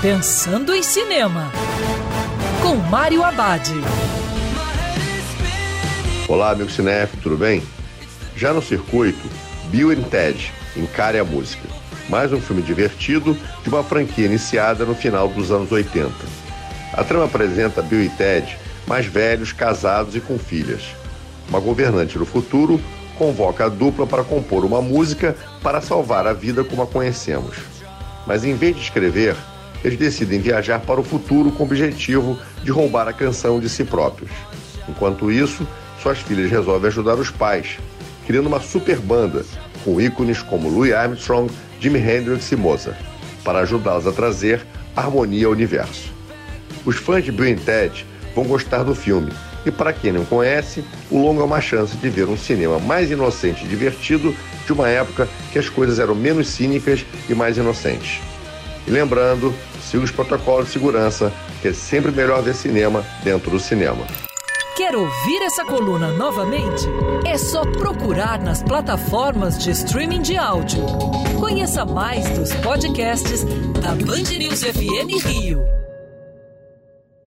Pensando em Cinema, com Mário Abad. Olá, amigo cinef, tudo bem? Já no circuito, Bill and Ted, Encare a Música. Mais um filme divertido de uma franquia iniciada no final dos anos 80. A trama apresenta Bill e Ted, mais velhos, casados e com filhas. Uma governante do futuro convoca a dupla para compor uma música para salvar a vida como a conhecemos. Mas em vez de escrever, eles decidem viajar para o futuro com o objetivo de roubar a canção de si próprios. Enquanto isso, suas filhas resolvem ajudar os pais, criando uma super banda com ícones como Louis Armstrong, Jimi Hendrix e Mozart, para ajudá-las a trazer harmonia ao universo. Os fãs de Bill Ted vão gostar do filme, e para quem não conhece, o longa é uma chance de ver um cinema mais inocente e divertido de uma época que as coisas eram menos cínicas e mais inocentes. E lembrando, siga os protocolos de segurança, que é sempre melhor ver cinema dentro do cinema. Quer ouvir essa coluna novamente? É só procurar nas plataformas de streaming de áudio. Conheça mais dos podcasts da Band News FM Rio.